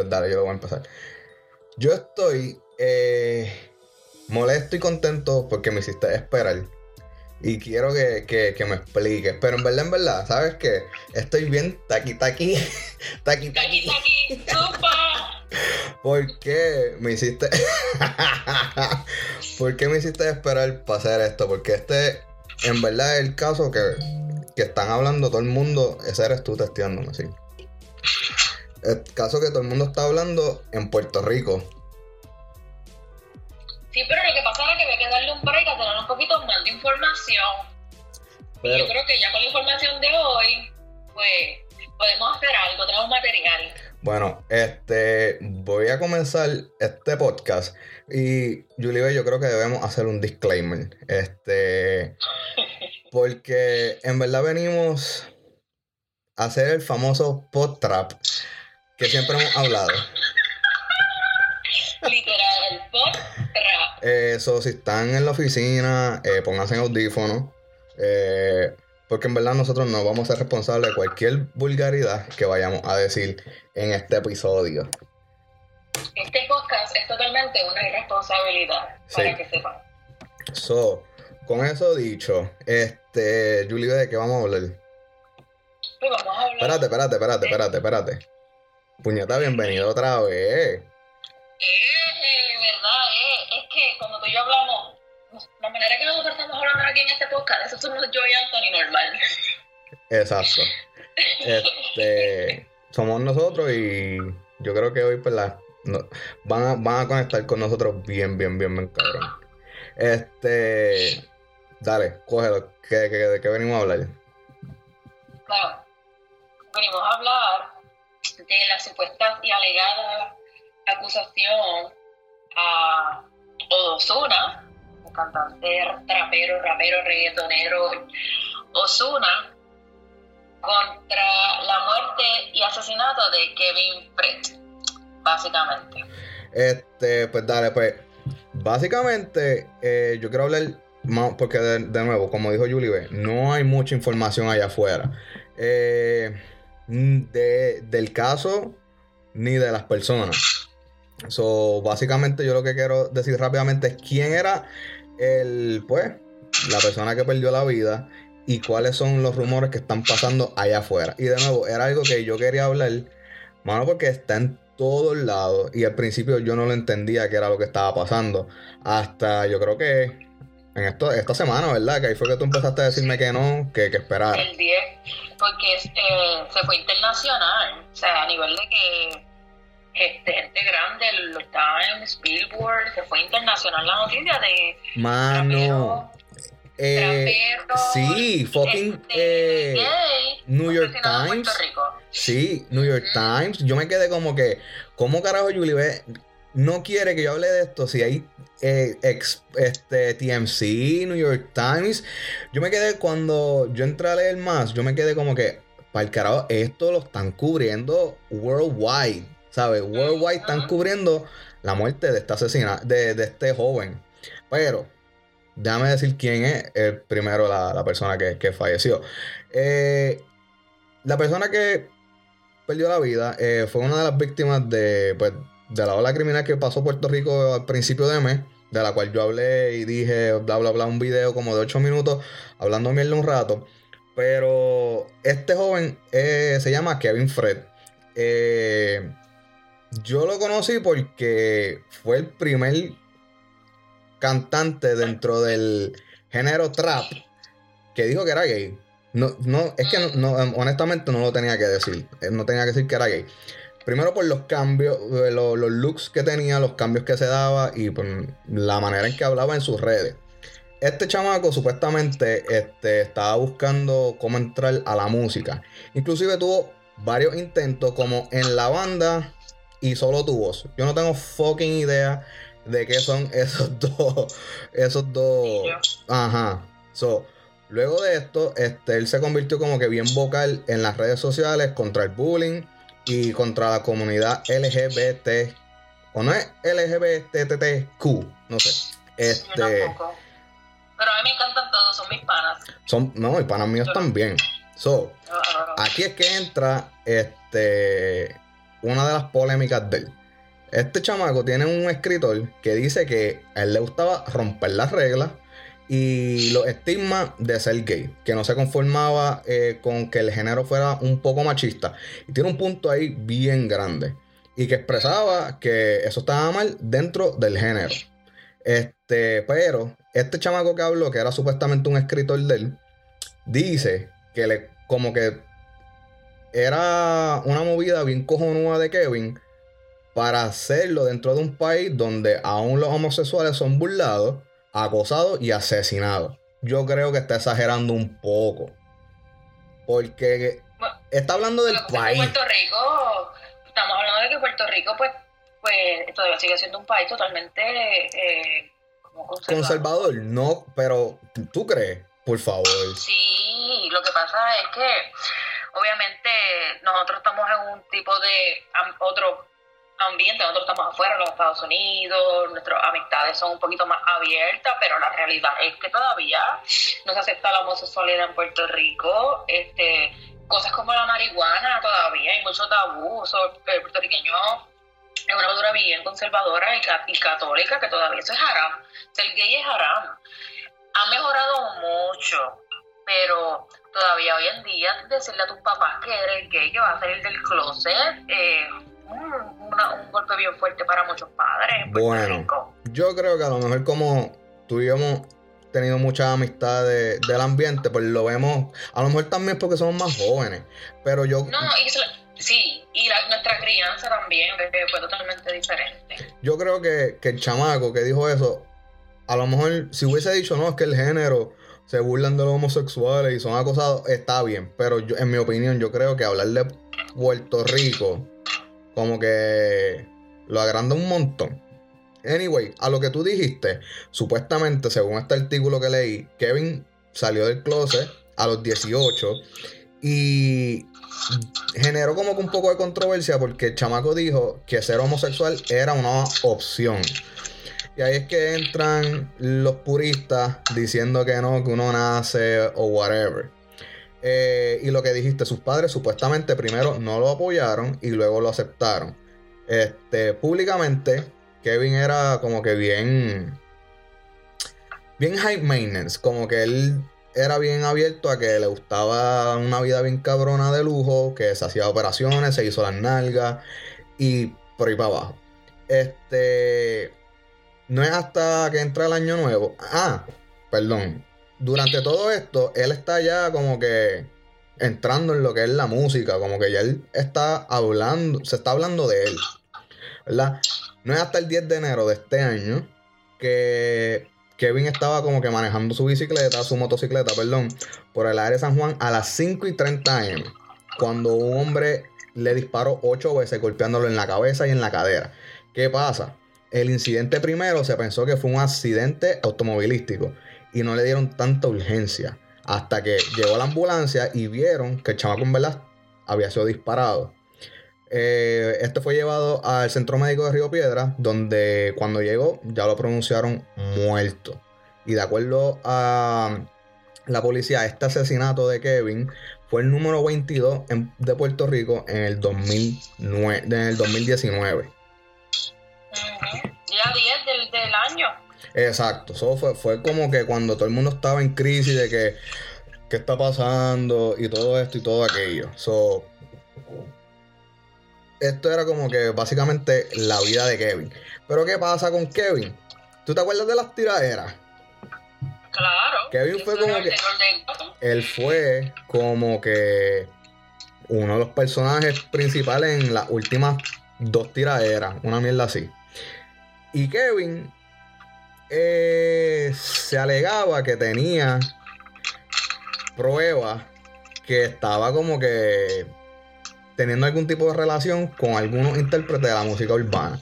Pues dale, yo lo voy a empezar. Yo estoy eh, molesto y contento porque me hiciste esperar. Y quiero que, que- que me expliques. Pero en verdad, en verdad, ¿sabes qué? Estoy bien taqui taqui. taqui taqui. ¿Por qué me hiciste. ¿Por qué me hiciste esperar para hacer esto? Porque este, en verdad, es el caso que, que están hablando todo el mundo. Ese eres tú testeándome, sí. El caso que todo el mundo está hablando en Puerto Rico. Sí, pero lo que pasa era que había que darle un break a tener un poquito más de información. Y yo creo que ya con la información de hoy, pues podemos hacer algo, tenemos material. bueno, este, voy a comenzar este podcast. Y, Julie, yo creo que debemos hacer un disclaimer. Este, porque en verdad venimos a hacer el famoso pod trap que siempre hemos hablado. Literal, pop rap. Eso, si están en la oficina, eh, pónganse en audífonos. eh, porque en verdad nosotros no vamos a ser responsables de cualquier vulgaridad que vayamos a decir en este episodio. Este podcast es totalmente una irresponsabilidad, Sí. para que sepan. So, con eso dicho, este, Julie, ¿de qué vamos a hablar? Pues vamos a hablar. Espérate, espérate, espérate, espérate, espérate. Puñeta, bienvenido otra vez. Eh, verdad, eh, es que cuando tú y yo hablamos, la manera que nosotros estamos hablando aquí en este podcast, eso somos yo y Anthony normal. Exacto. Este, somos nosotros y yo creo que hoy pues la, no- van, a, van a conectar con nosotros bien, bien, bien, bien cabrón. Este, dale, cógelo. ¿Qué, qué- ¿De qué venimos a hablar? Claro, venimos a hablar de la supuesta y alegada acusación a Ozuna, un cantante, trapero, rapero, reggaetonero Ozuna, contra la muerte y asesinato de Kevin Brett, básicamente. Este, pues dale, pues básicamente eh, yo quiero hablar porque de, nuevo, como dijo Julie, no hay mucha información allá afuera. Eh, de- del caso ni de las personas. So, básicamente yo lo que quiero decir rápidamente es quién era el, pues, la persona que perdió la vida y cuáles son los rumores que están pasando allá afuera. Y de nuevo, era algo que yo quería hablar, mano, porque está en todos lados y al principio yo no lo entendía qué era lo que estaba pasando. Hasta yo creo que en esto, esta semana, ¿verdad? Que ahí fue que tú empezaste a decirme que no, que, que esperara. El 10, porque eh, se fue internacional, o sea, a nivel de que este, gente grande, los Times, Billboard, se fue internacional la noticia de Mano. Eh, trapero, sí, fucking este, eh, gay, New York en Times. Sí, New York Times. Yo me quedé como que, ¿cómo carajo Julie B no quiere que yo hable de esto? Si hay eh, ex- este, TMC, New York Times. Yo me quedé cuando yo entré a leer más, yo me quedé como que, para el carajo, esto lo están cubriendo worldwide. ¿Sabes? Worldwide están cubriendo la muerte de este asesina, de, de este joven. Pero, déjame decir quién es el primero la, la persona que, que falleció. Eh, la persona que perdió la vida eh, fue una de las víctimas de, pues, de la ola criminal que pasó Puerto Rico al principio de mes, de la cual yo hablé y dije bla bla bla, un video como de 8 minutos hablando mierda un rato. Pero este joven eh, se llama Kevin Fred. Eh, yo lo conocí porque fue el primer cantante dentro del género trap que dijo que era gay. No, no, es que no, honestamente no lo tenía que decir. Eh, No tenía que decir que era gay. Primero por los cambios, eh, lo- los, looks que tenía, los cambios que se daba y por la manera en que hablaba en sus redes. este chamaco supuestamente este, estaba buscando cómo entrar a la música. Inclusive tuvo varios intentos como en la banda y solo tu voz. Yo no tengo fucking idea de qué son esos dos. Esos dos. Ajá. So, luego de esto, este, él se convirtió como que bien vocal en las redes sociales contra el bullying y contra la comunidad LGBT. O no es LGBTTQ, no sé. Este. Pero a mí me encantan todos, son mis panas. Son, no, y panas míos también. So, aquí es que entra este una de las polémicas de él. Este chamaco tiene un escritor que dice que a él le gustaba romper las reglas y los estigmas de ser gay, que no se conformaba eh, con que el género fuera un poco machista. Y tiene un punto ahí bien grande. Y que expresaba que eso estaba mal dentro del género. Este, pero este chamaco que habló, que era supuestamente un escritor de él, dice que le, como que era una movida bien cojonuda de Kevin para hacerlo dentro de un país donde aún los homosexuales son burlados, acosados y asesinados. Yo creo que está exagerando un poco. Porque está hablando del país. Puerto Rico, estamos hablando de que Puerto Rico, pues, pues todavía sigue siendo un país totalmente eh, como conservador. Conservador, no, pero ¿tú crees? Por favor. Sí, lo que pasa es que obviamente nosotros estamos en un tipo de otro ambiente, nosotros estamos afuera, en los Estados Unidos, nuestras amistades son un poquito más abiertas, pero la realidad es que todavía no se acepta la homosexualidad en Puerto Rico, este cosas como la marihuana todavía hay mucho tabú, el puertorriqueño es una cultura bien conservadora y, católica que todavía eso es haram, ser gay es haram. Ha mejorado mucho, pero todavía hoy en día decirle a tus papás que eres gay, que vas a salir del closet, eh, un golpe bien fuerte para muchos padres. bueno, yo creo que a lo mejor como tú y yo hemos tenido mucha amistad del ambiente, pues lo vemos, a lo mejor también porque somos más jóvenes, pero yo... No, y sí, y nuestra crianza también fue totalmente diferente. Yo creo que, que el chamaco que dijo eso, a lo mejor si hubiese dicho, no, es que el género se burlan de los homosexuales y son acosados, está bien. Pero yo, en mi opinión, yo creo que hablar de Puerto Rico, como que lo agranda un montón. Anyway, a lo que tú dijiste, supuestamente, según este artículo que leí, Kevin salió del closet a los 18 y generó como que un poco de controversia porque el chamaco dijo que ser homosexual era una opción. Y ahí es que entran los puristas diciendo que no, que uno nace o whatever. Eh, y lo que dijiste, sus padres supuestamente primero no lo apoyaron y luego lo aceptaron. Este, públicamente, Kevin era como que bien. Bien high maintenance. Como que él era bien abierto a que le gustaba una vida bien cabrona de lujo, que se hacía operaciones, se hizo las nalgas y por ahí para abajo. Este no es hasta que entra el año nuevo. Ah, perdón. Durante todo esto, él está ya como que entrando en lo que es la música, como que ya él está hablando, se está hablando de él. ¿Verdad? No es hasta el 10 de enero de este año que Kevin estaba como que manejando su bicicleta, su motocicleta, perdón, por el área de San Juan a las 5 y 30 am. Cuando un hombre le disparó ocho veces golpeándolo en la cabeza y en la cadera. ¿Qué pasa? El incidente primero se pensó que fue un accidente automovilístico y no le dieron tanta urgencia hasta que llegó la ambulancia y vieron que el chamaco en verdad había sido disparado. Eh, este fue llevado al centro médico de Río Piedra, donde cuando llegó ya lo pronunciaron muerto. Y de acuerdo a la policía, este asesinato de Kevin fue el número 22 de Puerto Rico en el, 2009, en el 2019. Ya 10 del, del año. Exacto, eso fue, fue como que cuando todo el mundo estaba en crisis de que qué está pasando y todo esto y todo aquello. So, esto era como que básicamente la vida de Kevin. Pero ¿qué pasa con Kevin? ¿Tú te acuerdas de las tiraderas? Claro. Kevin fue como que. Él fue como que uno de los personajes principales en las últimas dos tiraderas. Una mierda así. Y Kevin eh, se alegaba que tenía pruebas que estaba como que teniendo algún tipo de relación con algunos intérpretes de la música urbana.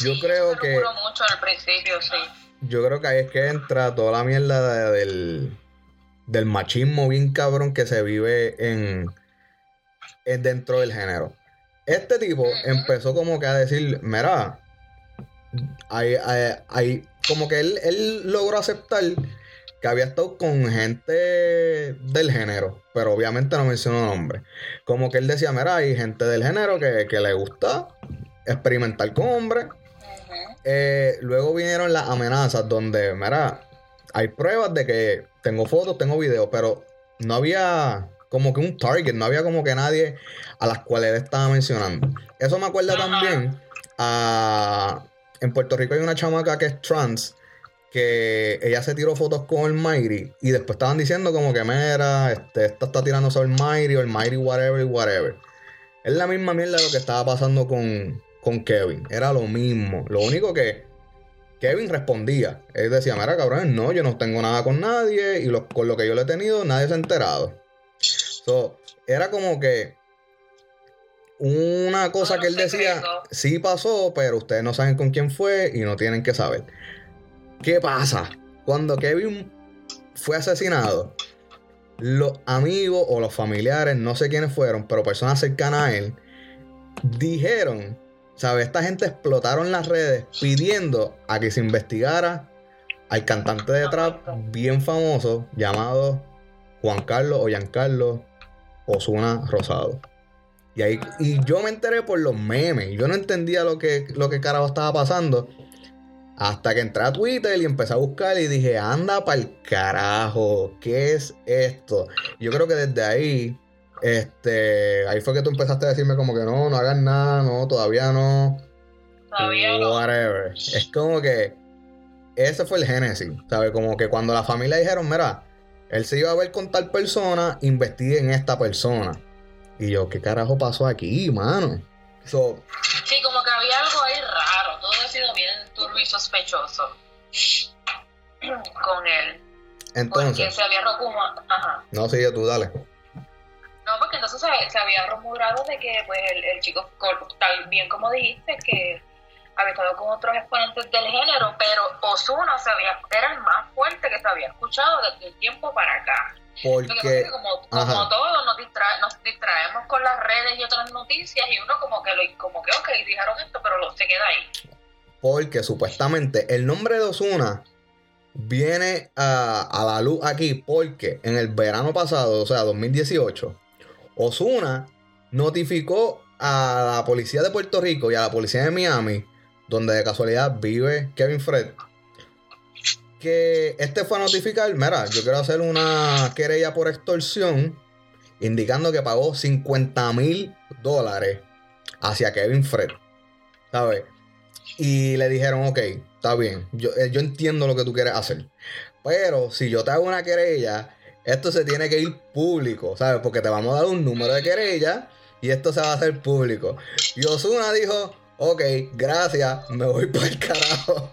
Yo Sí, creo que mucho al principio, sí. yo creo que ahí es que entra toda la mierda de- del, del machismo bien cabrón que se vive en, en dentro del género. Este tipo empezó como que a decir, mira, hay, hay- hay- como que él, él logró aceptar que había estado con gente del género, pero obviamente no mencionó nombres. Como que él decía, mira, hay gente del género que, que le gusta experimentar con hombres. Eh, luego vinieron las amenazas donde, mira, hay pruebas de que tengo fotos, tengo videos, pero no había como que un target, no había como que nadie a las cuales él estaba mencionando. Eso me acuerda también a... En Puerto Rico hay una chamaca que es trans, que ella se tiró fotos con el Mighty y después estaban diciendo como que, mira, este, esta está tirándose al Mighty o el Mighty whatever, whatever. Es la misma mierda de lo que estaba pasando con, con Kevin. Era lo mismo. Lo único que Kevin respondía. Él decía, mira, cabrón, no, yo no tengo nada con nadie y con lo que yo le he tenido, nadie se ha enterado. So, era como que una cosa que él decía, secreto. sí pasó, pero ustedes no saben con quién fue y no tienen que saber. ¿Qué pasa? Cuando Kevin fue asesinado, los amigos o los familiares, no sé quiénes fueron, pero personas cercanas a él, dijeron, ¿sabes? Esta gente explotaron las redes pidiendo a que se investigara al cantante de trap bien famoso llamado Juan Carlos o Giancarlo Osuna Rosado. Y, ahí, y yo me enteré por los memes. Yo no entendía lo que, lo que carajo estaba pasando. Hasta que entré a Twitter y empecé a buscar y dije, anda pa'l carajo, ¿qué es esto? Yo creo que desde ahí, este, ahí fue que tú empezaste a decirme como que no, no hagas nada, no, todavía no. Todavía no. Whatever. Es como que ese fue el génesis, ¿sabes? Como que cuando la familia dijeron, mira, él se iba a ver con tal persona, investiguen esta persona. Y yo, ¿qué carajo pasó aquí, mano? So, Sí, como que había algo ahí raro. Todo ha sido bien turbio y sospechoso con él. Porque entonces, se había rumorado. Ajá. no, sigue tú, dale. No, porque entonces se, se había rumorado de que pues el, el chico, tal bien como dijiste, que había estado con otros exponentes del género, pero Osuna se había, era el más fuerte que se había escuchado desde un tiempo para acá. Lo que pasa es Porque, que como, como todos nos, distrae- nos distraemos con las redes y otras noticias y uno como que lo como que ok, dijeron esto, pero lo, se queda ahí. porque supuestamente el nombre de Osuna viene a, a la luz aquí porque en el verano pasado, o sea, 2018, Osuna notificó a la policía de Puerto Rico y a la policía de Miami, donde de casualidad vive Kevin Fred, que este fue a notificar, mira, yo quiero hacer una querella por extorsión, indicando que pagó 50 mil dólares hacia Kevin Fred, ¿sabes? Y le dijeron, ok, está bien, yo, eh, yo entiendo lo que tú quieres hacer, pero si yo te hago una querella, esto se tiene que ir público, ¿sabes? Porque te vamos a dar un número de querella y esto se va a hacer público. Y Osuna dijo, ok, gracias, me voy para el carajo.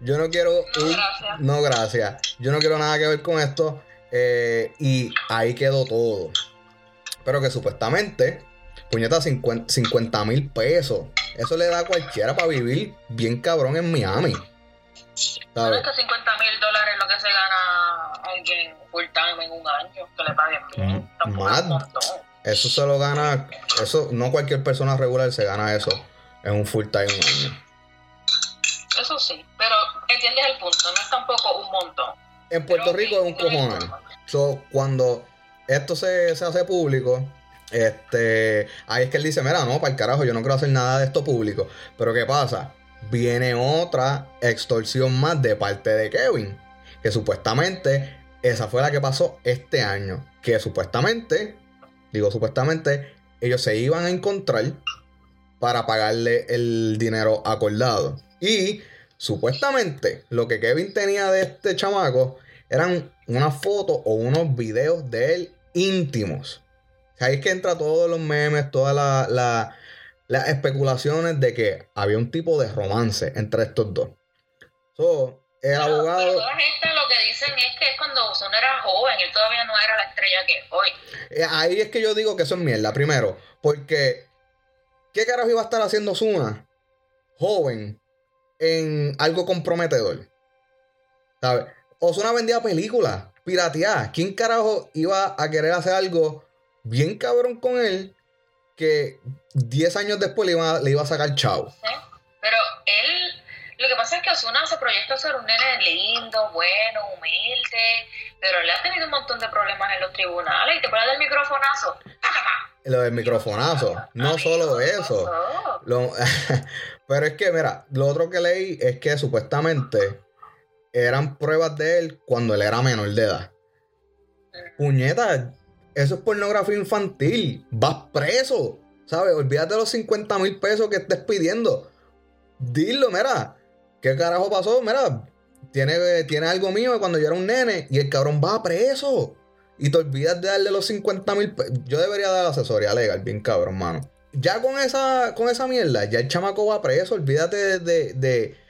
Yo no quiero No, un- gracias. no, gracias. Yo no quiero nada que ver con esto. eh, y ahí quedó todo. Pero que supuestamente, puñeta, 50 mil pesos. Eso le da a cualquiera para vivir bien cabrón en Miami. ¿Sabes? es que 50 mil dólares es lo que se gana alguien full time en un año, que le paguen bien. Mm. Eso se lo gana. Eso, no cualquier persona regular se gana eso en un full time un año. Eso sí, pero entiendes el punto, no es tampoco un montón. En Puerto Pero Rico es un cojonal. So, cuando esto se, se hace público, este, ahí es que él dice, mira, no, para el carajo, yo no quiero hacer nada de esto público. Pero ¿qué pasa? Viene otra extorsión más de parte de Kevin, que supuestamente esa fue la que pasó este año, que supuestamente, digo supuestamente, ellos se iban a encontrar para pagarle el dinero acordado. Y supuestamente lo que Kevin tenía de este chamaco eran unas fotos o unos videos de él íntimos. Ahí es que entra todos los memes, todas la- la- las especulaciones de que había un tipo de romance entre estos dos. So, el Pero- abogado. Pero toda gente lo que dicen es que es cuando Ozuna era joven, él todavía no era la estrella que es hoy. Eh, Ahí es que yo digo que eso es mierda, primero. Porque, ¿qué carajo iba a estar haciendo Zuna, joven, en algo comprometedor? ¿Sabes? Ozuna vendía películas, pirateadas. ¿Quién carajo iba a querer hacer algo bien cabrón con él que 10 años después le iba, le iba a sacar chavo? ¿sí? Pero él, lo que pasa es que Ozuna se proyecta ser un nene lindo, bueno, humilde, pero él ha tenido un montón de problemas en los tribunales. ¿Y te acuerdas del microfonazo? Lo del microfonazo. No solo ¿qué eso. Lo- pero es que, mira, lo otro que leí es que supuestamente eran pruebas de él cuando él era menor de edad. Puñeta, eso es pornografía infantil. Vas preso. ¿Sabes? Olvídate de los 50 mil pesos que estés pidiendo. Dilo, mira. ¿Qué carajo pasó? Mira, tiene, tiene algo mío cuando yo era un nene y el cabrón va preso. Y te olvidas de darle los 50 mil pesos. Yo debería dar asesoría legal, bien cabrón, mano. Ya con esa, con esa mierda, ya el chamaco va preso. Olvídate de, de, de-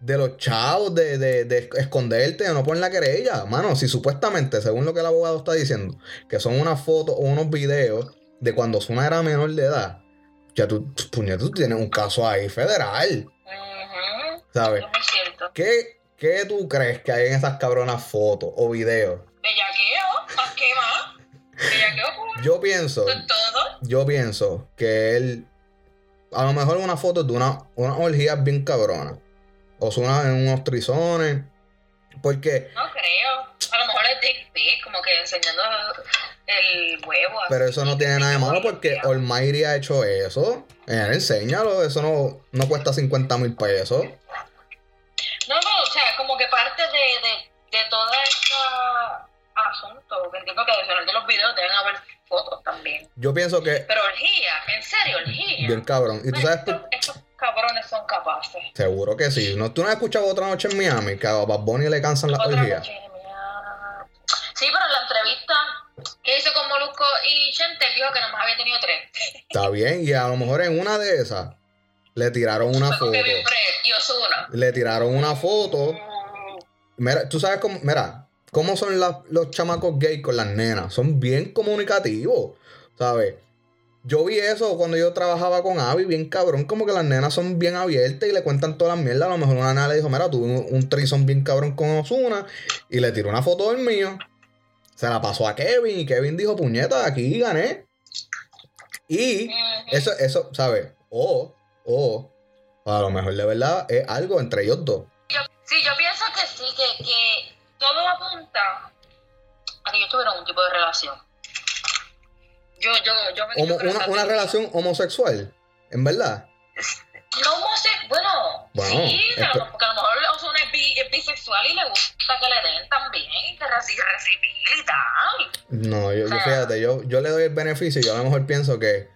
de los chavos, de, de, de esconderte, de no poner la querella. Mano, si supuestamente, según lo que el abogado está diciendo, que son unas fotos o unos videos de cuando Zuna era menor de edad, ya tú, puñeta, tú tienes un caso ahí federal, ¿sabes? Es. ¿Qué, ¿Qué tú crees que hay en esas cabronas fotos o videos? Bellaqueo, ¿más qué más? Yo pienso, todo. yo pienso que él, a lo mejor una foto de una, una orgía bien cabrona. O Zuna en unos trizones. Porque No creo. A lo mejor es dick pic, como que enseñando el huevo. Pero eso no tiene nada de malo porque No, Almighty ha hecho eso. Él, enséñalo, eso no, no cuesta 50 mil pesos. no, o sea, como que parte de, de, de todo este asunto, que entiendo que adicional de los videos deben haber fotos también. Yo pienso que, Pero orgía, en serio, orgía. bien cabrón. Y tú sabes, estos, estos cabrones son capaces. seguro que sí. ¿No, ¿Tú no has escuchado otra noche en Miami que a Bad Bunny le cansan noche, mira. Sí, pero en la entrevista que hizo con Molusco y Chente, dijo que nomás había tenido tres. Está bien, y a lo mejor en una de esas le tiraron una Fue foto. Kevin Fred y Ozuna. Le tiraron una foto. Mira, tú sabes cómo, mira, cómo son los chamacos gays con las nenas. Son bien comunicativos, ¿sabes? Yo vi eso cuando yo trabajaba con Abby, bien cabrón, como que las nenas son bien abiertas y le cuentan todas las mierdas. A lo mejor una nena le dijo, mira, tuve un, un trison bien cabrón con Osuna y le tiró una foto del mío. Se la pasó a Kevin y Kevin dijo, puñeta, aquí gané. Y eso, eso, ¿sabes? O, o, a lo mejor de verdad es algo entre ellos dos. Sí, yo pienso que sí, que, que todo apunta a que ellos tuvieron un tipo de relación. Yo, yo, yo me Homo- yo una, relación homosexual, en verdad. No sé, bueno, Bueno, sí, es a que- lo- porque a lo mejor es, bi- es bisexual y le gusta que le den también, que reci- recibir y tal. No, yo, yo sea- fíjate, yo, yo le doy el beneficio y yo a lo mejor pienso que,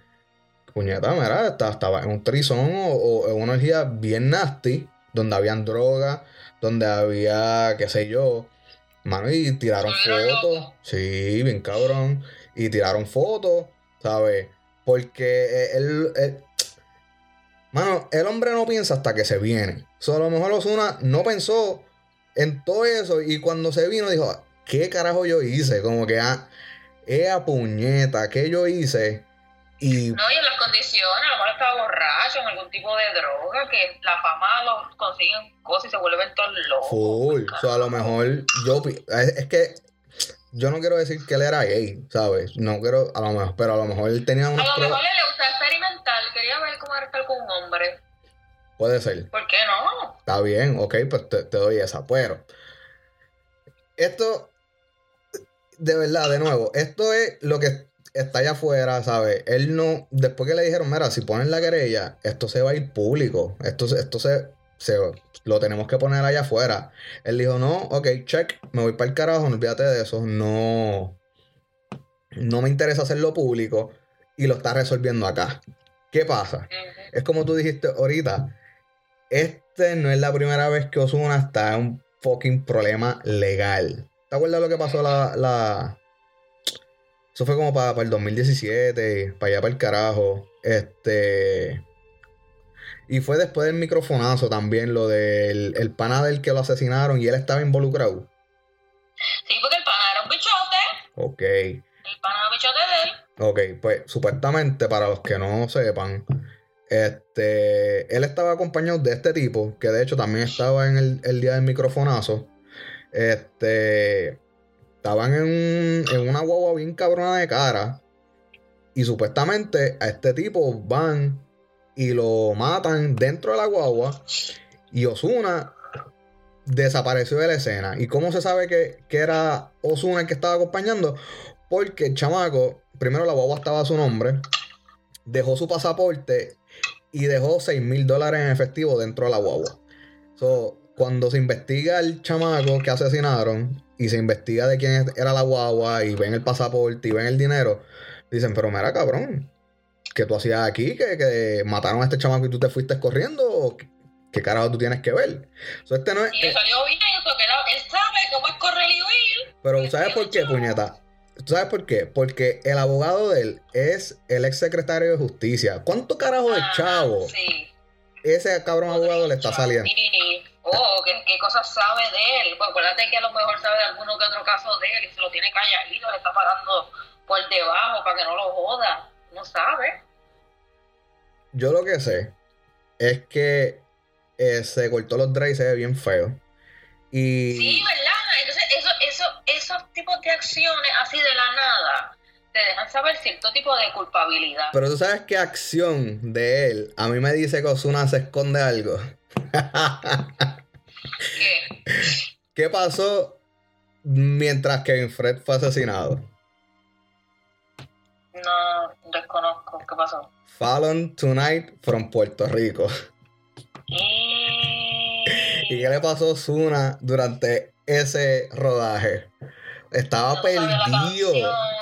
puñeta, mira, esta- estaba en un trison o, o en una orgía bien nasty, donde habían drogas, donde había, qué sé yo, mano, y tiraron fotos. Sí, bien cabrón. Y tiraron fotos, ¿sabes? Porque eh, él, él- Mano, el hombre no piensa hasta que se viene. O sea, a lo mejor Osuna no pensó en todo eso y cuando se vino dijo, ¿qué carajo yo hice? Como que, ah, ea puñeta, ¿qué yo hice? Y No, y en las condiciones, a lo mejor estaba borracho, en algún tipo de droga, que la fama los consiguen cosas y se vuelven todos locos. full. O sea, a lo mejor yo... Es, que yo no quiero decir que él era gay, ¿sabes? No quiero, a lo mejor, pero a lo mejor él tenía A unas lo pruebas. mejor le gustaba experimentar, quería ver cómo era estar con un hombre. Puede ser. ¿Por qué no? Está bien, ok, pues te, te doy esa. Pero esto, de verdad, de nuevo, esto es lo que está allá afuera, ¿sabes? Él no, después que le dijeron, mira, si ponen la querella, esto se va a ir público. Esto, se- esto se, se- lo tenemos que poner allá afuera. Él dijo, no, ok, check, me voy para el carajo, no olvídate de eso, no, no me interesa hacerlo público y lo está resolviendo acá. ¿Qué pasa? Es como tú dijiste ahorita. Este no es la primera vez que Osuna está en un fucking problema legal. ¿Te acuerdas lo que pasó la. la... Eso fue como para, el 2017, para allá para el carajo. Este. Y fue después del microfonazo también, lo del el pana del que lo asesinaron y él estaba involucrado. Sí, porque el pana era un bichote. Ok. El pana era un bichote de él. Ok, pues supuestamente, para los que no sepan, este, él estaba acompañado de este tipo, que de hecho también estaba en el, el día del microfonazo. Este, estaban en, un- en una guagua bien cabrona de cara. Y supuestamente a este tipo van y lo matan dentro de la guagua. Y Osuna desapareció de la escena. ¿Y cómo se sabe que, que era Osuna el que estaba acompañando? Porque el chamaco, primero la guagua estaba su nombre, dejó su pasaporte y dejó 6 mil dólares en efectivo dentro de la guagua. So, cuando se investiga el chamaco que asesinaron y se investiga de quién era la guagua y ven el pasaporte y ven el dinero, dicen, pero mira cabrón, ¿qué tú hacías aquí? ¿Que, que mataron a este chamaco y tú te fuiste corriendo? ¿O qué, qué carajo tú tienes que ver? So, este no es, Y le salió bien eso, que era- él sabe cómo es correr y huir. Pero ¿sabes por qué, puñeta? ¿Tú sabes por qué? Porque el abogado de él es el ex secretario de justicia. ¿Cuánto carajo de Ajá, chavo Sí. ese cabrón abogado le está saliendo? Oh, ¿qué, qué cosas sabe de él? Pues acuérdate que a lo mejor sabe de alguno que otro caso de él y se lo tiene calladito, le está pagando por debajo para que no lo joda. No sabe. Yo lo que sé es que eh, se cortó los dreads y se ve bien feo. Y Sí, ¿verdad? Entonces, eso, eso, esos tipos de acciones así de la nada te dejan saber cierto tipo de culpabilidad. Pero tú sabes qué acción de él a mí me dice que Osuna se esconde algo. ¿Qué? ¿Qué pasó mientras Kevin Fred fue asesinado? No, desconozco. ¿Qué pasó? Fallon Tonight from Puerto Rico. ¿Y qué le pasó a Osuna durante ese rodaje? Estaba No perdido.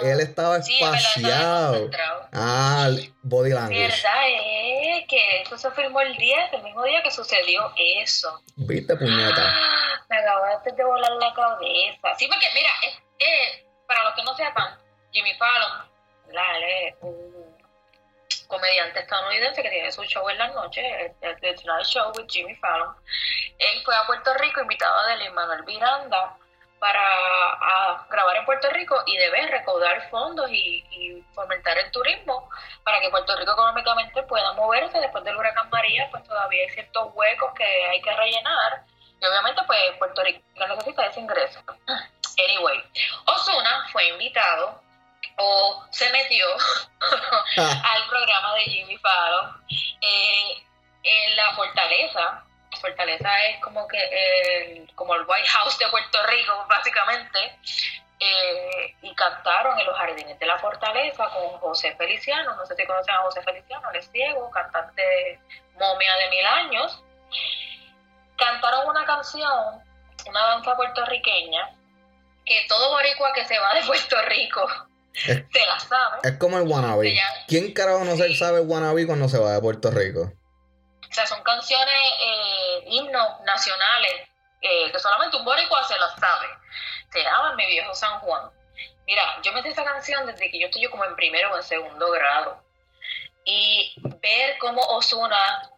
Él estaba Sí, espaciado. concentrado. Ah, body language. verdad es que eso se filmó el día, el mismo día que sucedió eso. ¿Viste, puñeta? Ah, Me acabaste de volar la cabeza. Sí, porque mira, es, es- para los que no sepan, Jimmy Fallon, un comediante estadounidense que tiene su show en las noches, el, el The Tonight Show with Jimmy Fallon. Él fue a Puerto Rico invitado de Lin Manuel Miranda para a grabar en Puerto Rico y debe recaudar fondos y, y fomentar el turismo para que Puerto Rico económicamente pueda moverse después del huracán María, pues todavía hay ciertos huecos que hay que rellenar y obviamente pues Puerto Rico necesita ese ingreso. Anyway, Osuna fue invitado o se metió al programa de Jimmy Fallon eh, en la fortaleza. Fortaleza es como que el, como el White House de Puerto Rico, básicamente. Eh, y cantaron en los jardines de la fortaleza con José Feliciano. No sé si conocen a José Feliciano, él es ciego, cantante momia de mil años. Cantaron una canción, una danza puertorriqueña, que todo boricua que se va de Puerto Rico Es, se la sabe. es como el wannabe. ¿Quién carajo no se Sí. sabe wannabe cuando se va de Puerto Rico? O sea, son canciones, eh, himnos nacionales, eh, que solamente un boricua se las sabe. Se llama Mi Viejo San Juan. Mira, yo me sé esa canción desde que yo estoy como en primero o en segundo grado. Y ver cómo Osuna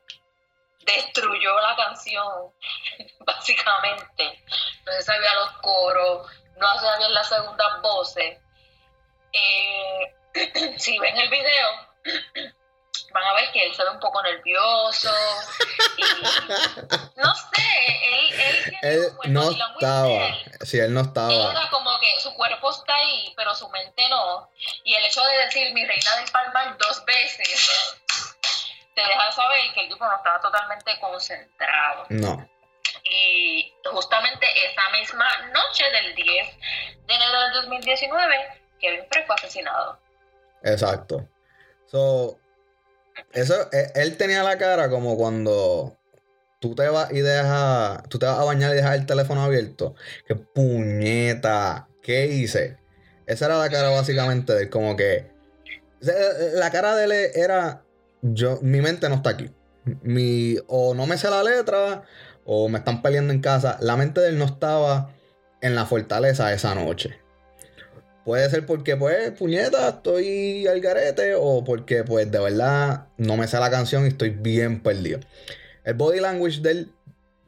destruyó la canción, básicamente. No se sabía los coros, no se sabían las segundas voces. Eh, si ven el video, van a ver que él se ve un poco nervioso y no sé, él, él, Él no estaba. él. Si él no Él estaba. era como que su cuerpo está ahí, pero su mente no. Y el hecho de decir mi reina del palmar dos veces te deja saber que el tipo no estaba totalmente concentrado. No. Y justamente esa misma noche del 10 de enero del 2019, Kevin Frey fue asesinado. Exacto. So, eso, eh, él tenía la cara como cuando tú te vas y dejas, tú te vas a bañar y dejas el teléfono abierto. Que puñeta, ¿qué hice? Esa era la cara básicamente de él, como que la cara de él era yo, mi mente no está aquí. Mi, o no me sé la letra, o me están peleando en casa. La mente de él no estaba en la fortaleza esa noche. Puede ser porque, pues, puñeta, estoy al garete, o porque, pues, de verdad no me sé la canción y estoy bien perdido. El body language del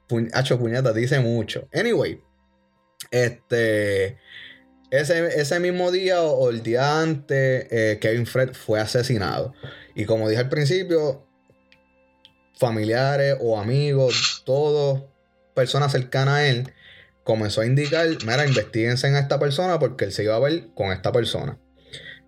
pu- hacho puñeta dice mucho. Anyway, Este. Ese, ese mismo día o, el día antes, eh, Kevin Fred fue asesinado. Y como dije al principio, familiares o amigos, todos, personas cercanas a él, comenzó a indicar, mira, investiguense en esta persona porque él se iba a ver con esta persona.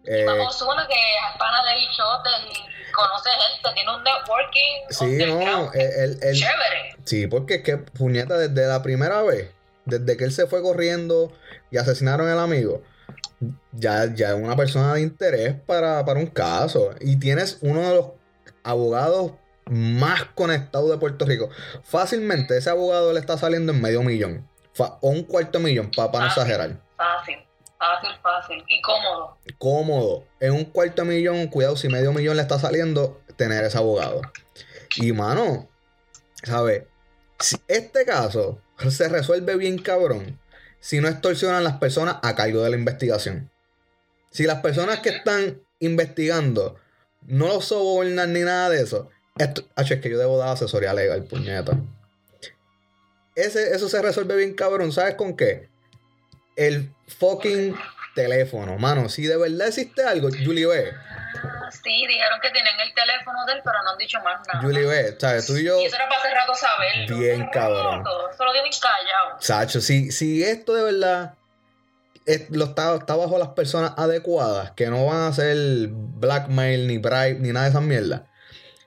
Eh, Vamos, uno que es pana de bichotes y conoce gente, tiene un networking. sí, no, él- él- Chévere. sí, porque es que, puñeta, desde la primera vez, desde que él se fue corriendo y asesinaron al amigo, ya, ya es una persona de interés para, para un caso. Y tienes uno de los abogados más conectados de Puerto Rico. Fácilmente ese abogado le está saliendo en medio millón. O un cuarto millón, para no exagerar. Fácil, fácil, fácil. Y cómodo. Cómodo. En un cuarto millón, cuidado, si medio millón le está saliendo, tener ese abogado. Y mano, ¿sabes? Si este caso se resuelve bien cabrón, si no extorsionan las personas a cargo de la investigación. Si las personas que están investigando no lo sobornan ni nada de eso, esto, es que yo debo dar asesoría legal, puñeta. Ese, eso se resuelve bien cabrón, ¿sabes con qué? El fucking teléfono, mano. Si de verdad existe algo, Julie B. Sí, dijeron que tienen el teléfono de él, pero no han dicho más nada. Julie B, ¿sabes? Tú y yo. Y eso era para hace rato saberlo. Bien cabrón. Eso lo tienen callado. Sacho, si, si esto de verdad es- lo está, está bajo las personas adecuadas, que no van a hacer blackmail, ni bribe, ni nada de esas mierdas.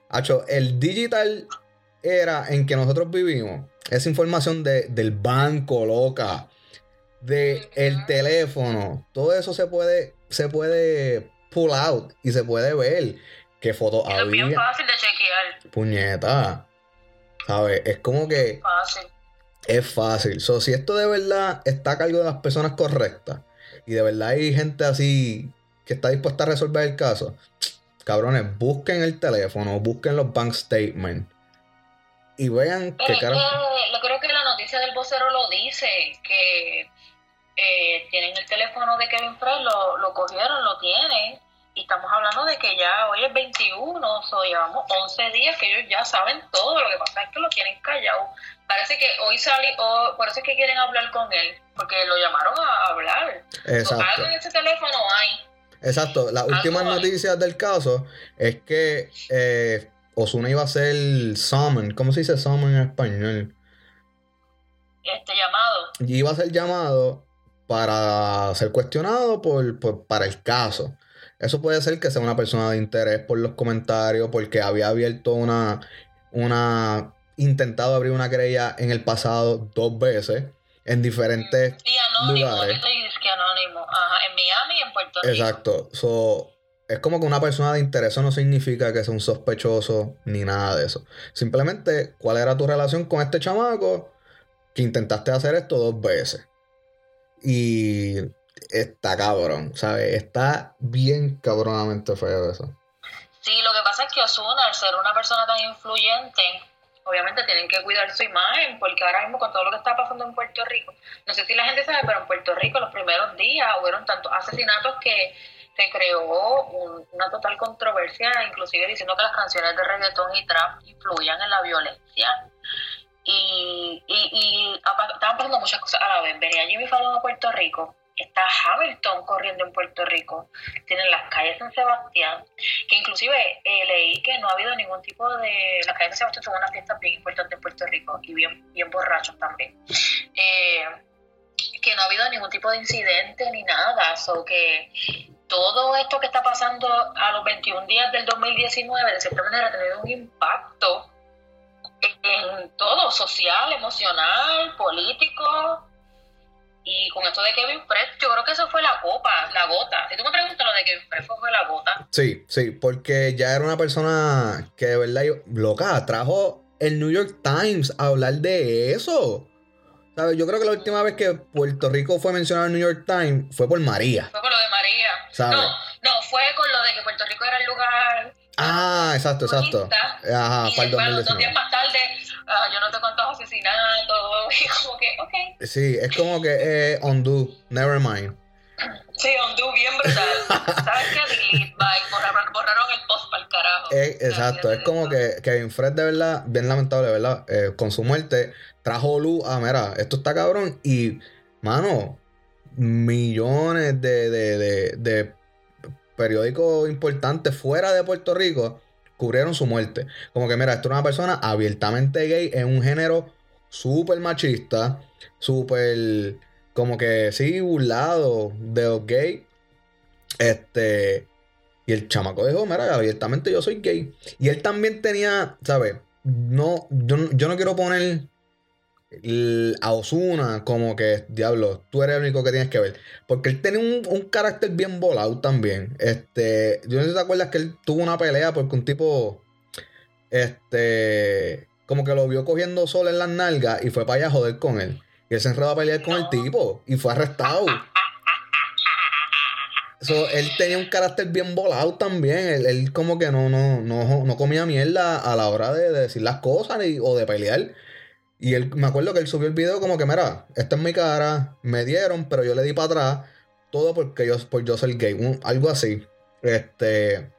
Hacho, el digital era en que nosotros vivimos, esa información de, del banco, loca, de el teléfono, todo eso se puede, se puede pull out y se puede ver qué fotos Eso es bien había. fácil de chequear. Puñeta. ¿Sabes? Es como que Fácil. es fácil. So, si esto de verdad está a cargo de las personas correctas y de verdad hay gente así que está dispuesta a resolver el caso, cabrones, busquen el teléfono, busquen los bank statements y vean Pero qué yo creo que la noticia del vocero lo dice, que eh, tienen el teléfono de Kevin Frey, lo, lo cogieron, lo tienen, y estamos hablando de que ya hoy es 21, o sea, llevamos 11 días que ellos ya saben todo, lo que pasa es que lo tienen callado. Parece que hoy sale, o por eso es que quieren hablar con él, porque lo llamaron a hablar. So, Exacto. algo en ese teléfono hay. Exacto. Las últimas hay. noticias del caso es que eh, Osuna iba a ser summon. ¿Cómo se dice summon en español? Este llamado. y iba a ser llamado para ser cuestionado por, por- para el caso. Eso puede ser que sea una persona de interés por los comentarios, porque había abierto una, una, intentado abrir una querella en el pasado dos veces en diferentes Y anónimo, lugares. que anónimo. Ajá, en Miami y en Puerto Rico. Exacto. So, es como que una persona de interés no significa que sea un sospechoso ni nada de eso. Simplemente, ¿cuál era tu relación con este chamaco que intentaste hacer esto dos veces? Y está cabrón, ¿sabes? Está bien cabronamente feo eso. Sí, lo que pasa es que Osuna, al ser una persona tan influyente, obviamente tienen que cuidar su imagen, porque ahora mismo con todo lo que está pasando en Puerto Rico, no sé si la gente sabe, pero en Puerto Rico los primeros días hubieron tantos asesinatos que creó un- una total controversia, inclusive diciendo que las canciones de reggaetón y trap influían en la violencia. Y, y, estaban pasando muchas cosas a la vez. Venía Jimmy Fallon a Puerto Rico, está Hamilton corriendo en Puerto Rico, tienen las calles en Sebastián, que inclusive eh, leí que no ha habido ningún tipo de... Las calles de Sebastián son una fiesta bien importante en Puerto Rico y bien, bien borrachos también. Eh, que no ha habido ningún tipo de incidente ni nada, so que todo esto que está pasando a los 21 días del 2019 de cierta manera ha tenido un impacto en todo, social, emocional, político. Y con esto de Kevin Fred, yo creo que eso fue la copa, la gota. Si tú me preguntas lo de Kevin Fred, fue la gota. Sí, sí, porque ya era una persona que de verdad, yo- loca, trajo el New York Times a hablar de eso. ¿Sabes? Yo creo que la última vez que Puerto Rico fue mencionado en el New York Times fue por María. Fue con lo de María. ¿Sabe? No, no, fue con lo de que Puerto Rico era el lugar. Ah, exacto, exacto. Ajá, y después, los dos 2019. días más tarde, ah, yo no te cuántos asesinatos. Y como que, ok. Sí, es como que eh, undo, never mind. Sí, Hondu bien brutal. ¿Sabes qué? Delete, bye. Borraron, borraron el post para el carajo. Eh, exacto, es como que Kevin Fred de verdad, bien lamentable, ¿verdad? Eh, con su muerte trajo luz a, mira, esto está cabrón y mano, millones de, de, de, periódicos importantes fuera de Puerto Rico cubrieron su muerte. Como que, mira, esto es una persona abiertamente gay en un género súper machista, súper, como que sí, burlado de los gays. Este, y el chamaco dijo, mira, abiertamente yo soy gay. Y él también tenía, ¿sabes? No, yo, yo no quiero poner a Osuna como que, diablo, tú eres el único que tienes que ver. Porque él tenía un, un carácter bien volado también. Este, yo no sé si te acuerdas que él tuvo una pelea porque un tipo, este, como que lo vio cogiendo sol en las nalgas y fue para allá a joder con él. Y él se enredó a pelear con el tipo y fue arrestado. So, él tenía un carácter bien volado también. Él, él como que no, no, no, no comía mierda a la hora de, de decir las cosas ni- o de pelear. Y él, me acuerdo que él subió el video como que, mira, esta es mi cara, me dieron, pero yo le di para atrás. Todo porque yo, por yo ser gay. un- algo así. Este.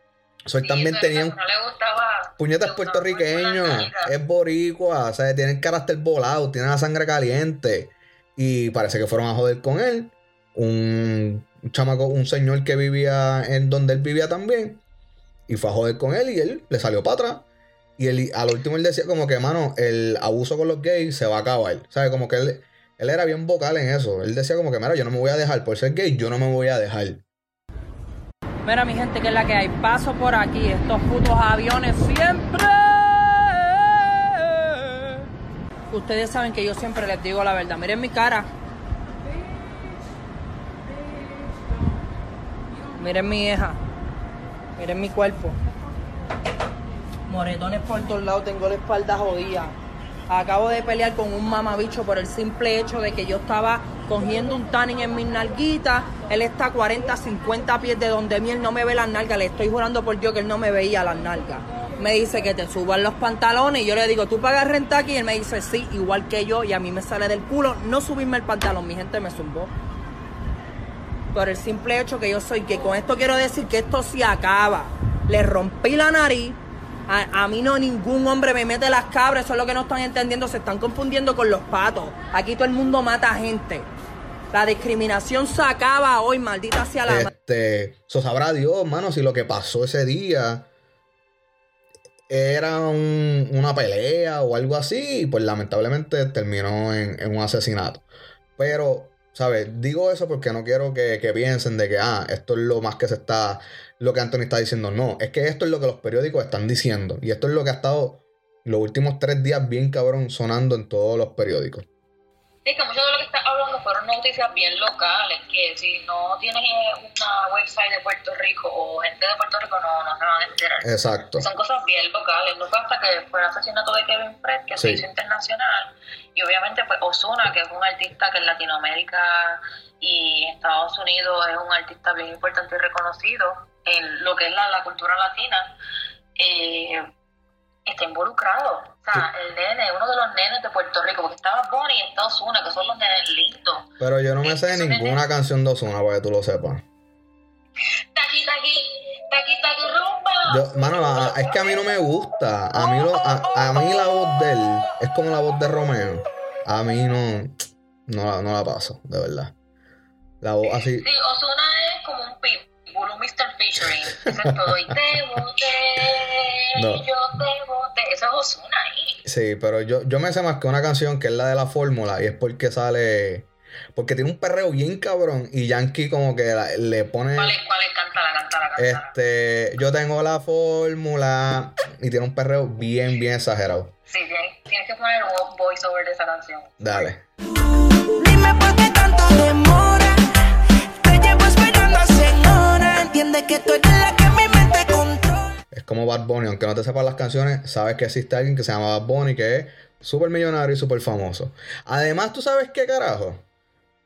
So, él Sí, también tenía era, un No le gustaba. puñetas puertorriqueño, es boricua, o sea, tiene el carácter volado, tiene la sangre caliente. Y parece que fueron a joder con él. Un, un chamaco, un señor que vivía en donde él vivía también. Y fue a joder con él y él le salió para atrás. Y al último él decía como que, mano, el abuso con los gays se va a acabar. ¿Sabes? Como que él, él era bien vocal en eso. Él decía como que, mira, yo no me voy a dejar por ser gay, yo no me voy a dejar. Mira, mi gente, que es la que hay. Paso por aquí, estos putos aviones siempre. Ustedes saben que yo siempre les digo la verdad. Miren mi cara. Miren mi hija. Miren mi cuerpo. Moretones por todos lados, tengo la espalda jodida. Acabo de pelear con un mamabicho por el simple hecho de que yo estaba cogiendo un tanning en mis nalguitas. Él está a 40, 50 pies de donde mí, él no me ve las nalgas. Le estoy jurando por Dios que él no me veía las nalgas. Me dice que te suban los pantalones y yo le digo, ¿tú pagas renta aquí? Y él me dice, sí, igual que yo. Y a mí me sale del culo no subirme el pantalón. Mi gente me zumbó. Por el simple hecho que yo soy que con esto quiero decir que esto se acaba. Le rompí la nariz. A, a mí no ningún hombre me mete las cabras, eso es lo que no están entendiendo, se están confundiendo con los patos. Aquí todo el mundo mata gente. La discriminación se acaba hoy, maldita sea la. Este, eso sabrá Dios, mano, si lo que pasó ese día era un- una pelea o algo así, pues lamentablemente terminó en, en un asesinato. Pero, ¿sabes? Digo eso porque no quiero que, que piensen de que, ah, esto es lo más que se está, lo que Anthony está diciendo. No, es que esto es lo que los periódicos están diciendo. Y esto es lo que ha estado los últimos tres días bien cabrón sonando en todos los periódicos. Sí, que mucho de lo que estás hablando fueron noticias bien locales, que si no tienes una website de Puerto Rico o gente de Puerto Rico no, no se van a enterar. Exacto. Son cosas bien locales. No fue hasta que fue el asesinato de Kevin Fred que se hizo internacional. Y obviamente, pues Osuna, que es un artista que en Latinoamérica y Estados Unidos es un artista bien importante y reconocido en lo que es la, la cultura latina, eh, está involucrado. O sea, el nene, uno de los nenes de Puerto Rico, porque estaba Bonnie y está Osuna, que son los nenes lindos. Pero yo no me sé ninguna canción de Ozuna para que tú lo sepas. Taqui, taqui, taqui, taqui, rumba. Yo, mano, es que a mí no me gusta. A mí, lo, a, a mí la voz de él es como la voz de Romeo. A mí no, no, la- no la paso, de verdad. La voz así. Sí, Osuna es un Mr. Featuring. Eso es todo. Y te boté, No. yo te boté. Eso es Osuna ahí. Sí, pero yo, yo me sé más que una canción que es la de la fórmula y es porque sale. Porque tiene un perreo bien cabrón y Yankee como que la- le pone. ¿Cuál es? ¿Cuál es? Cántala, cántala, cántala. Este, yo tengo la fórmula y tiene un perreo bien, bien exagerado. Sí, tienes, tienes que poner un voiceover de esa canción. Dale. Dime por qué tanto demora. Te llevo esperando hace que tú eres la que mi mente controla. Es como Bad Bunny, aunque no te sepas las canciones, sabes que existe alguien que se llama Bad Bunny que es súper millonario y súper famoso. Además, ¿tú sabes qué carajo?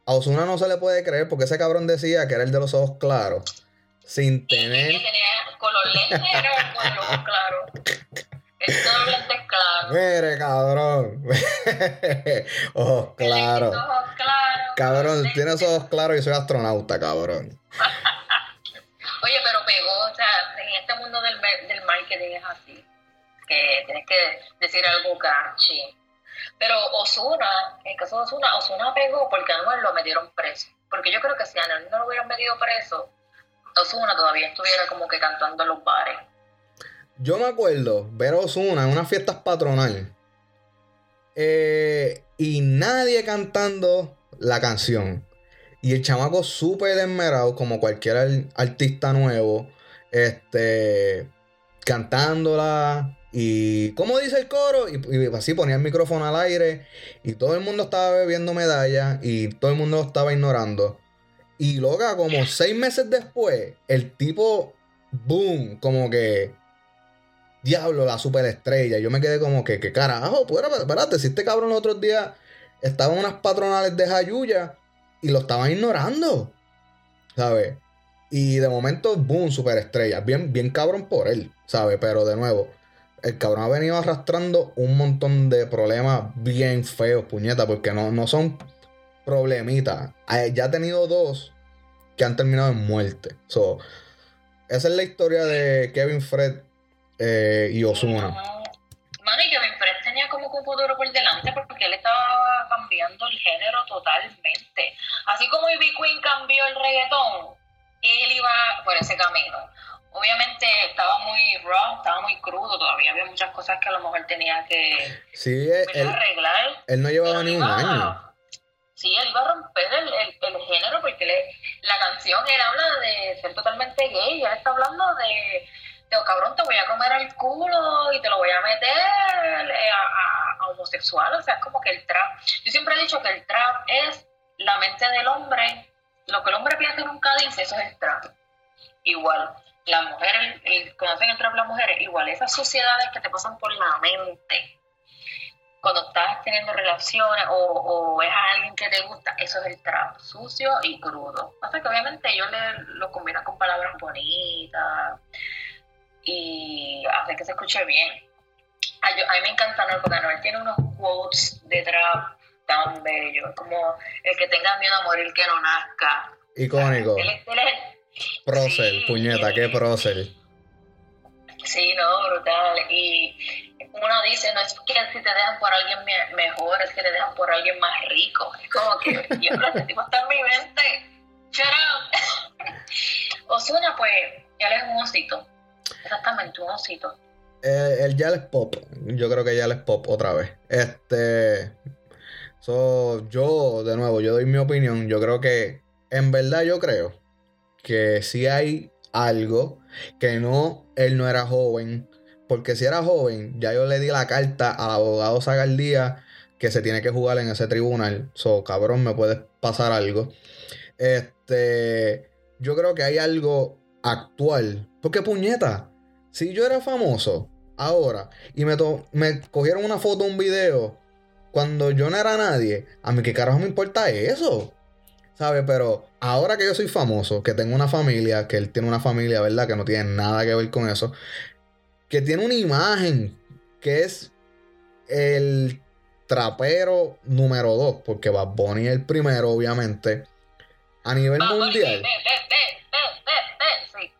A Ozuna no se le puede creer porque ese cabrón decía que era el de los ojos claros. Sin Que tener. tenía con los lentes era con los ojos claros. Es todos los lentes claros. Mire, cabrón. ojos claros. Ojos claros. Cabrón, tienes ojos claros y soy astronauta, cabrón. Que tienes que decir algo catchy. Pero Osuna, en caso de Osuna, Osuna pegó porque a Anuel lo metieron preso. Porque yo creo que si a Anuel no lo hubieran metido preso, Osuna todavía estuviera como que cantando en los bares. Yo me acuerdo ver a Ozuna en unas fiestas patronales. eh, y nadie cantando la canción. Y el chamaco súper desmerado, como cualquier al- artista nuevo. Este. Cantándola. Y. ¿Cómo dice el coro? Y, así ponía el micrófono al aire. Y todo el mundo estaba bebiendo medallas. Y todo el mundo lo estaba ignorando. Y loca, como seis meses después, el tipo. Boom. Como que. Diablo, la superestrella. Yo me quedé como que, ¿qué carajo? Pues, espérate, si este cabrón los otros días estaba en unas patronales de Jayuya y lo estaban ignorando. ¿Sabes? Y de momento, boom, superestrella. Bien, bien cabrón por él, ¿sabes? Pero de nuevo, el cabrón ha venido arrastrando un montón de problemas bien feos, puñeta, porque no, no son problemitas. Eh, Ya ha tenido dos que han terminado en muerte. Esa es la historia de Kevin Fred eh, y Osuna. Mano, Kevin Fred tenía como que un futuro por delante porque él estaba cambiando el género totalmente. Así como Ivy Queen cambió el reggaetón, él iba por ese camino. Obviamente estaba muy raw, estaba muy crudo, todavía había muchas cosas que a lo mejor tenía que Sí, arreglar. él no llevaba ni un año. Sí, él iba a romper el, el, el género porque le- la canción él habla de ser totalmente gay, él está hablando de, de, "Oh, cabrón, te voy a comer el culo y te lo voy a meter eh, a, a- a homosexual, o sea, es como que el trap, yo siempre he dicho que el trap es la mente del hombre, lo que el hombre piensa nunca dice, eso es el trap. Igual, las mujeres, el- conocen el trap las mujeres, igual, esas sociedades que te pasan por la mente cuando estás teniendo relaciones o, o es a alguien que te gusta, eso es el trap, sucio y crudo. Pasa que obviamente ellos lo combinan con palabras bonitas y hace que se escuche bien. A, yo- a mí me encanta Anuel porque Anuel tiene unos quotes de trap tan bellos, como el que tenga miedo a morir que no nazca. Icónico. Él, es- él es- Prócer, Sí, puñeta, qué prócer. Sí, no, brutal. Y uno dice, no es que si te dejan por alguien me- mejor, es que te dejan por alguien más rico. Es como que, diablo, este tipo está en mi mente. Shut up. Osuna, pues, él es un osito. Exactamente, un osito. Eh, el ya es pop. Yo creo que ya es pop otra vez. Este. So, yo, de nuevo, yo doy mi opinión. Yo creo que, en verdad, yo creo que sí hay algo que no, él no era joven. Porque si era joven, ya yo le di la carta al abogado Zagaldía que se tiene que jugar en ese tribunal. So, cabrón, me puedes pasar algo. Este. Yo creo que hay algo actual. Porque puñeta. Si yo era famoso ahora y me, me cogieron una foto, un video, cuando yo no era nadie, a mí qué carajo me importa eso. ¿Sabes? Pero ahora que yo soy famoso, que tengo una familia, que él tiene una familia, ¿verdad? Que no tiene nada que ver con eso. Que tiene una imagen que es el trapero número 2, porque Bad Bunny es el primero, obviamente. A nivel mundial. Ve, ve, sí.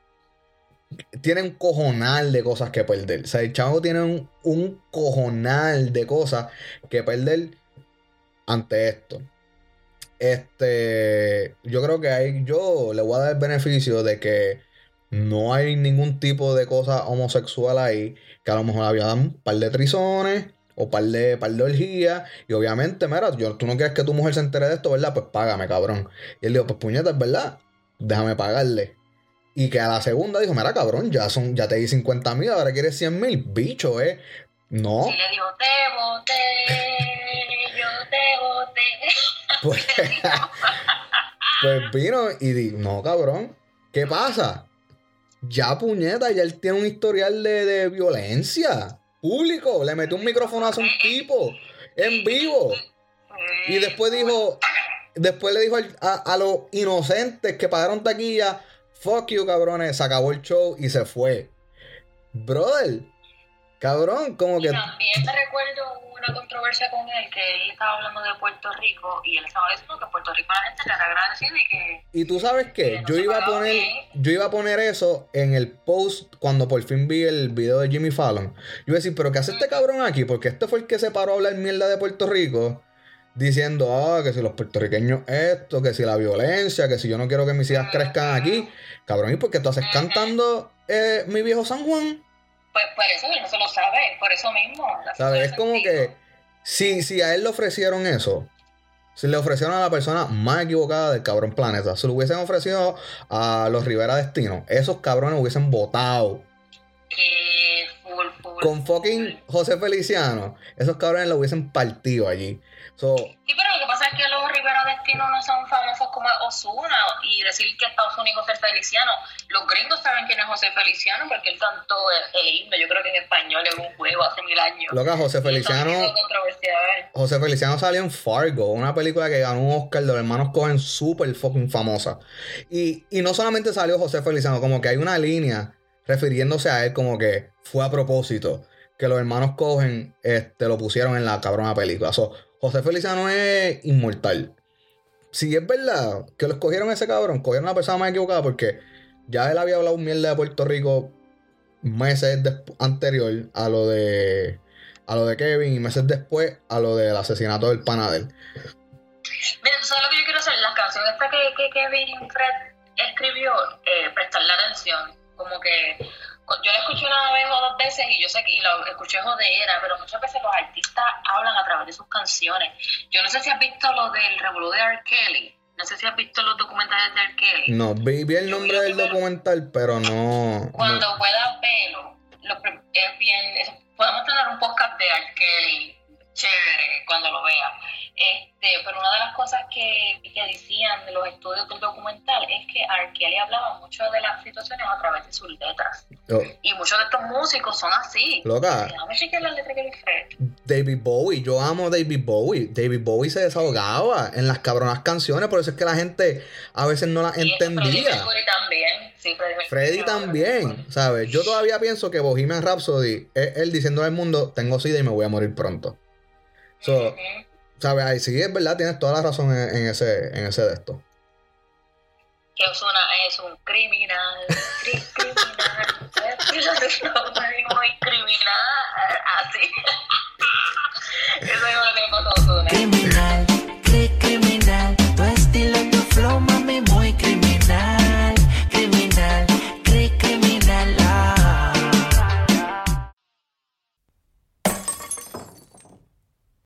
tiene un cojonal de cosas que perder. O sea, el chavo tiene un, un cojonal de cosas que perder ante esto. Este, yo creo que ahí yo le voy a dar el beneficio de que no hay ningún tipo de cosa homosexual ahí, que a lo mejor había un par de trizones o par de, par de orgías, y obviamente, mira, yo, tú no quieres que tu mujer se entere de esto, ¿verdad? Pues págame, cabrón. Y él dijo, pues puñetas, ¿verdad? Déjame pagarle. Y que a la segunda dijo, mira cabrón, ya son, ya te di 50 mil, ahora quieres 100 mil, bicho, eh. No, Y le dijo, te pues, vino y dijo, no cabrón, ¿qué pasa? Ya puñeta, ya él tiene un historial de, de violencia público, le metió un micrófono a un tipo en vivo. Y después dijo, después le dijo a, a los inocentes que pagaron taquilla, fuck you cabrones, se acabó el show y se fue. Brother, Cabrón, como que. También me recuerdo una controversia con él, que él estaba hablando de Puerto Rico y él estaba diciendo que Puerto Rico la gente le era agradecido y que Y tú sabes qué, no yo iba a poner, bien. yo iba a poner eso en el post cuando por fin vi el video de Jimmy Fallon. Yo iba a decir, pero ¿qué hace este cabrón aquí? Porque este fue el que se paró a hablar mierda de Puerto Rico, diciendo, ah, que si los puertorriqueños esto, que si la violencia, que si yo no quiero que mis hijas crezcan aquí. Cabrón, ¿y por qué tú haces cantando eh, mi viejo San Juan? Pues por eso él no se lo sabe, por eso mismo. ¿Sabes? Es como que si, si a él le ofrecieron eso, si le ofrecieron a la persona más equivocada del cabrón planeta, si lo hubiesen ofrecido a los Rivera Destino, esos cabrones hubiesen votado. Que full, full, Con fucking José Feliciano, esos cabrones lo hubiesen partido allí. So, Sí, pero lo que pasa es que los Rivera Destino no son famosos como Osuna y decir que Estados Unidos es Feliciano. Los gringos saben quién es José Feliciano porque él cantó el, el himno, yo creo que en español en un juego hace mil años. loca, José Feliciano. José Feliciano salió en Fargo, una película que ganó un Oscar de los hermanos Cohen súper fucking famosa. Y, y no solamente salió José Feliciano, como que hay una línea refiriéndose a él como que fue a propósito que los hermanos Cohen este, lo pusieron en la cabrona película. So, José Feliciano es inmortal. Si es verdad que lo escogieron a ese cabrón, cogieron a la persona más equivocada porque ya él había hablado mierda de Puerto Rico meses anterior a lo de a lo de Kevin y meses después a lo del asesinato del panadel. Mira, ¿tú sabes lo que yo quiero hacer? La canción esta que, que Kevin Fred escribió, eh, prestarle atención. Como que yo la escuché una vez veces y yo sé que y la escuché jodera, pero muchas veces los artistas hablan a través de sus canciones. Yo no sé si has visto lo del revolú de R. Kelly. No sé si has visto los documentales de R. Kelly. No, vi, vi el nombre del documental, pero no. Cuando no. puedas verlo, lo es bien. es- podemos tener un podcast de R. Kelly chévere cuando lo vea. Este, pero una de las cosas que, que decían de los estudios del documental es que R. Kelly hablaba mucho de las situaciones a través de sus letras. Oh, Y muchos de estos músicos son así. Loca. Déjame chequear las letras que le. David Bowie, yo amo a David Bowie. David Bowie se desahogaba en las cabronas canciones, por eso es que la gente a veces no las Y entendía. Mercury también. Sí. Freddy también, ¿sabes? Yo todavía pienso que Bohemian Rhapsody es él diciendo al mundo, tengo sida y me voy a morir pronto. So, uh -huh. ¿Sabes? Ahí sí es verdad, tienes toda la razón en, en ese, en ese de esto. Que Osuna es un criminal, cri criminal, criminal, así. Eso es lo que pasa a Osuna.